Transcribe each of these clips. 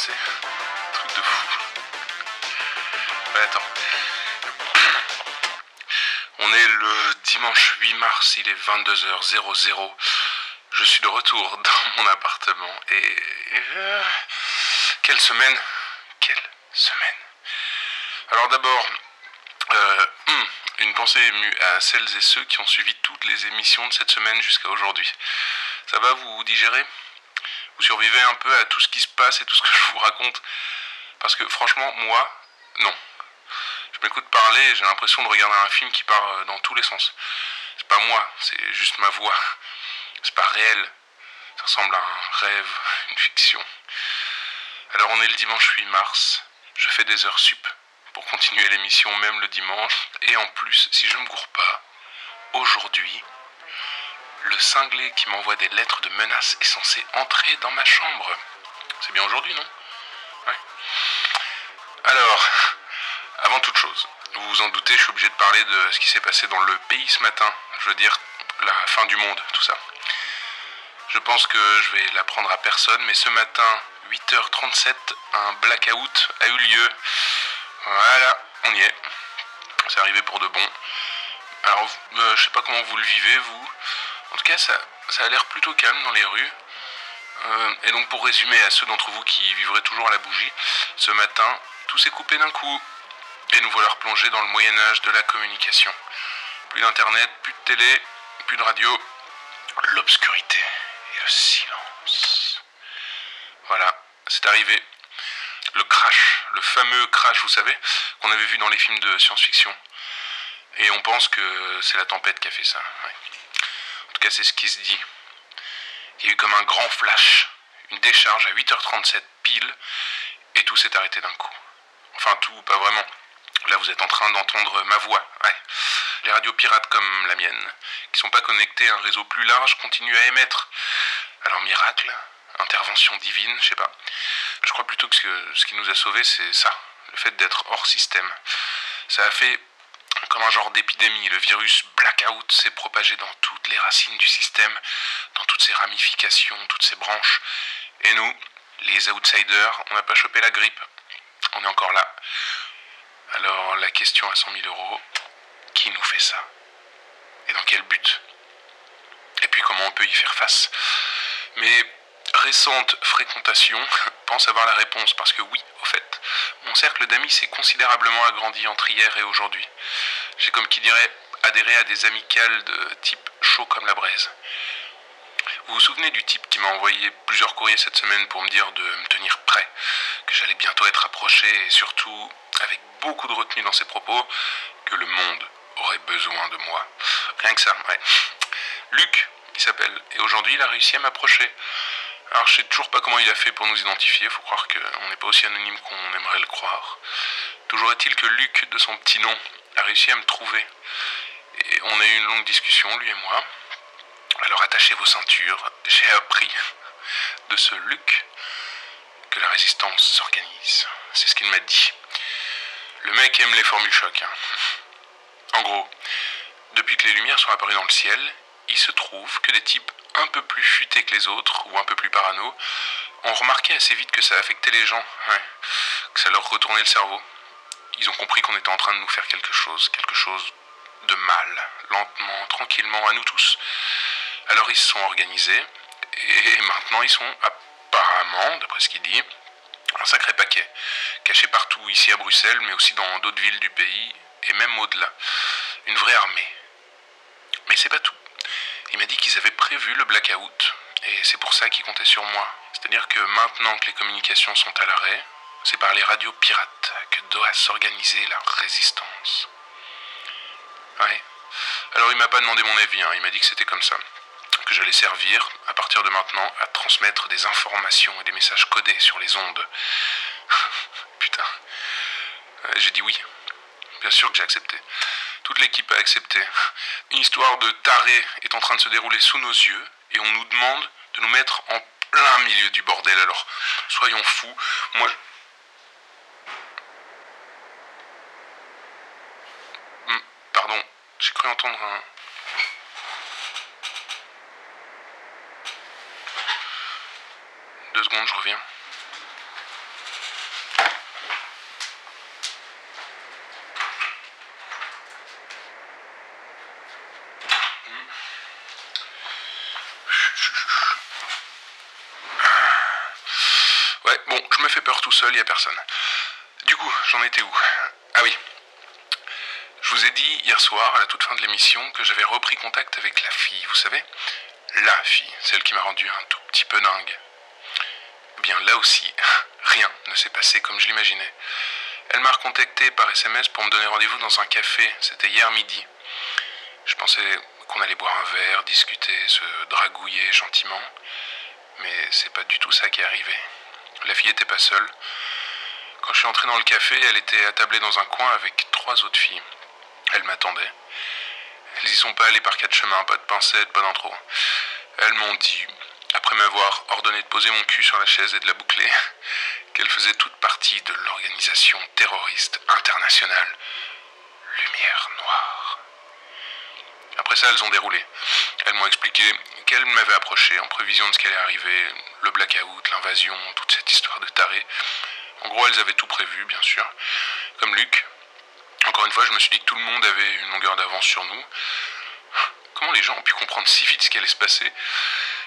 sais. Truc de fou. Attends. On est le dimanche 8 mars, il est 22h00. Je suis de retour dans mon appartement et... euh, quelle semaine Quelle semaine Alors d'abord, euh, hum, une pensée émue à celles et ceux qui ont suivi toutes les émissions de cette semaine jusqu'à aujourd'hui. Ça va, vous digérez? Vous survivez un peu à tout ce qui se passe et tout ce que je vous raconte Parce que franchement, moi, non. Je m'écoute parler et j'ai l'impression de regarder un film qui part euh, dans tous les sens. C'est pas moi, c'est juste ma voix. C'est pas réel. Ça ressemble à un rêve, une fiction. Alors on est le dimanche 8 mars. Je fais des heures sup pour continuer l'émission même le dimanche. Et en plus, si je me gourre pas, aujourd'hui, le cinglé qui m'envoie des lettres de menaces est censé entrer dans ma chambre. C'est bien aujourd'hui, non? Ouais. Alors, avant toute chose, vous vous en doutez, je suis obligé de parler de ce qui s'est passé dans le pays ce matin. Je veux dire, la fin du monde, tout ça. Je pense que je vais l'apprendre à personne, mais ce matin, 8h37, un blackout a eu lieu. Voilà, on y est. C'est arrivé pour de bon. Alors, euh, je sais pas comment vous le vivez, vous. En tout cas, ça, a l'air plutôt calme dans les rues. Euh, et donc, pour résumer à ceux d'entre vous qui vivraient toujours à la bougie, ce matin, tout s'est coupé d'un coup. Et nous voilà replongés dans le Moyen-Âge de la communication. Plus d'internet, plus de télé, plus de radio. L'obscurité et le silence. Voilà, c'est arrivé. Le crash, le fameux crash, vous savez, qu'on avait vu dans les films de science-fiction. Et on pense que c'est la tempête qui a fait ça. C'est ce qui se dit. Il y a eu comme un grand flash, une décharge à 8h37 pile, et tout s'est arrêté d'un coup. Enfin, tout, pas vraiment. Là, vous êtes en train d'entendre ma voix. Les radios pirates comme la mienne, qui sont pas connectées à un réseau plus large, continuent à émettre. Alors, miracle, intervention divine, je sais pas. Je crois plutôt que ce, ce qui nous a sauvés, c'est ça, le fait d'être hors système. Ça a fait comme un genre d'épidémie. Le virus blackout s'est propagé dans toutes les racines du système, dans toutes ses ramifications, toutes ses branches. Et nous, les outsiders, on n'a pas chopé la grippe. On est encore là. Alors la question à 100 000 euros, qui nous fait ça? Et dans quel but? Et puis comment on peut y faire face? Mes récentes fréquentations pensent avoir la réponse parce que oui, au fait, mon cercle d'amis s'est considérablement agrandi entre hier et aujourd'hui. J'ai comme qui dirait adhéré à des amicales de type chaud comme la braise. Vous vous souvenez du type qui m'a envoyé plusieurs courriers cette semaine pour me dire de me tenir prêt, que j'allais bientôt être approché et surtout, avec beaucoup de retenue dans ses propos, que le monde aurait besoin de moi. Rien que ça, ouais. Luc, il s'appelle, et aujourd'hui il a réussi à m'approcher. Alors je sais toujours pas comment il a fait pour nous identifier, faut croire qu'on n'est pas aussi anonyme qu'on aimerait le croire. Toujours est-il que Luc, de son petit nom, a réussi à me trouver. Et on a eu une longue discussion, lui et moi. Alors attachez vos ceintures, j'ai appris de ce Luc que la résistance s'organise. C'est ce qu'il m'a dit. Le mec aime les formules choc. hein. En gros, depuis que les lumières sont apparues dans le ciel, il se trouve que des types un peu plus futés que les autres, ou un peu plus parano, ont remarqué assez vite que ça affectait les gens, que ça leur retournait le cerveau. Ils ont compris qu'on était en train de nous faire quelque chose, quelque chose de mal, lentement, tranquillement, à nous tous. Alors ils se sont organisés, et maintenant ils sont apparemment, d'après ce qu'il dit, un sacré paquet, caché partout ici à Bruxelles, mais aussi dans d'autres villes du pays, et même au-delà. Une vraie armée. Mais c'est pas tout. Il m'a dit qu'ils avaient prévu le blackout, et c'est pour ça qu'ils comptaient sur moi. C'est-à-dire que maintenant que les communications sont à l'arrêt, c'est par les radios pirates doit s'organiser la résistance. Ouais. Alors il m'a pas demandé mon avis, hein, il m'a dit que c'était comme ça. Que j'allais servir, à partir de maintenant, à transmettre des informations et des messages codés sur les ondes. Putain. Euh, J'ai dit oui. Bien sûr que j'ai accepté. Toute l'équipe a accepté. Une histoire de taré est en train de se dérouler sous nos yeux et on nous demande de nous mettre en plein milieu du bordel. Alors, soyons fous. Moi, J'ai cru entendre un. Deux secondes, je reviens. Ouais, bon, je me fais peur tout seul, y a personne. Du coup, j'en étais où? Ah oui, je vous ai dit hier soir, à la toute fin de l'émission, que j'avais repris contact avec la fille, vous savez? La fille, celle qui m'a rendu un tout petit peu dingue. Eh bien, là aussi, rien ne s'est passé comme je l'imaginais. Elle m'a recontacté par SMS pour me donner rendez-vous dans un café. C'était hier midi. Je pensais qu'on allait boire un verre, discuter, se dragouiller gentiment. Mais c'est pas du tout ça qui est arrivé. La fille était pas seule. Quand je suis entré dans le café, elle était attablée dans un coin avec trois autres filles. Elles m'attendaient. Elles y sont pas allées par quatre chemins, pas de pincettes, pas d'intro. Elles m'ont dit, après m'avoir ordonné de poser mon cul sur la chaise et de la boucler, qu'elle faisait toute partie de l'organisation terroriste internationale Lumière Noire. Après ça, elles ont déroulé. Elles m'ont expliqué qu'elles m'avaient approché en prévision de ce qui allait arriver, le blackout, l'invasion, toute cette histoire de taré. En gros, elles avaient tout prévu, bien sûr. Comme Luc. Encore une fois, je me suis dit que tout le monde avait une longueur d'avance sur nous. Comment les gens ont pu comprendre si vite ce qui allait se passer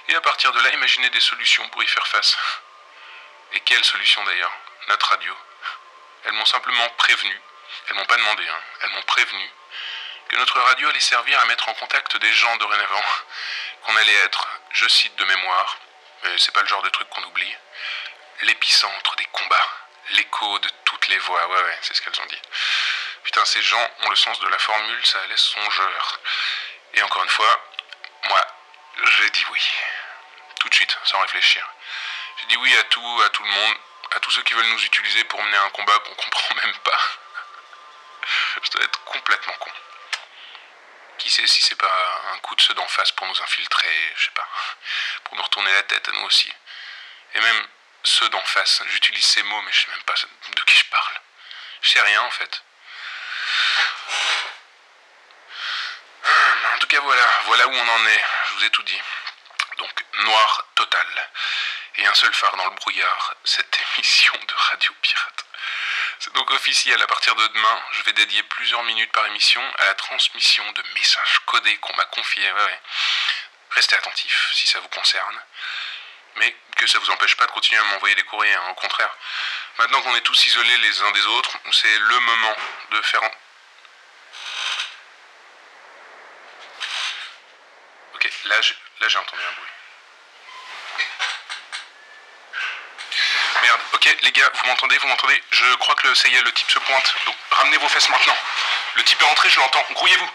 et à partir de là imaginer des solutions pour y faire face Et quelles solutions d'ailleurs? Notre radio. Elles m'ont simplement prévenu, elles m'ont pas demandé, hein, elles m'ont prévenu que notre radio allait servir à mettre en contact des gens dorénavant, qu'on allait être, je cite de mémoire, mais c'est pas le genre de truc qu'on oublie, l'épicentre des combats, l'écho de toutes les voix, ouais ouais, c'est ce qu'elles ont dit. Ces gens ont le sens de la formule, ça laisse songeur. Et encore une fois, moi, j'ai dit oui. Tout de suite, sans réfléchir. J'ai dit oui à tout, à tout le monde, à tous ceux qui veulent nous utiliser pour mener un combat qu'on comprend même pas. Je dois être complètement con. Qui sait si c'est pas un coup de ceux d'en face pour nous infiltrer, je sais pas, pour nous retourner la tête à nous aussi. Et même ceux d'en face, j'utilise ces mots, mais je sais même pas de qui je parle. Je sais rien en fait. En tout cas, voilà, voilà où on en est. Je vous ai tout dit. Donc, noir total. Et un seul phare dans le brouillard, cette émission de Radio Pirate. C'est donc officiel, à partir de demain, je vais dédier plusieurs minutes par émission à la transmission de messages codés qu'on m'a confiés. Restez attentifs si ça vous concerne. Mais que ça vous empêche pas de continuer à m'envoyer des courriers, hein. au contraire. Maintenant qu'on est tous isolés les uns des autres, c'est le moment de faire là, j'ai entendu un bruit. Merde, ok, les gars, vous m'entendez, vous m'entendez Je crois que ça y est, le type se pointe. Donc ramenez vos fesses maintenant. Le type est rentré, je l'entends. Grouillez-vous.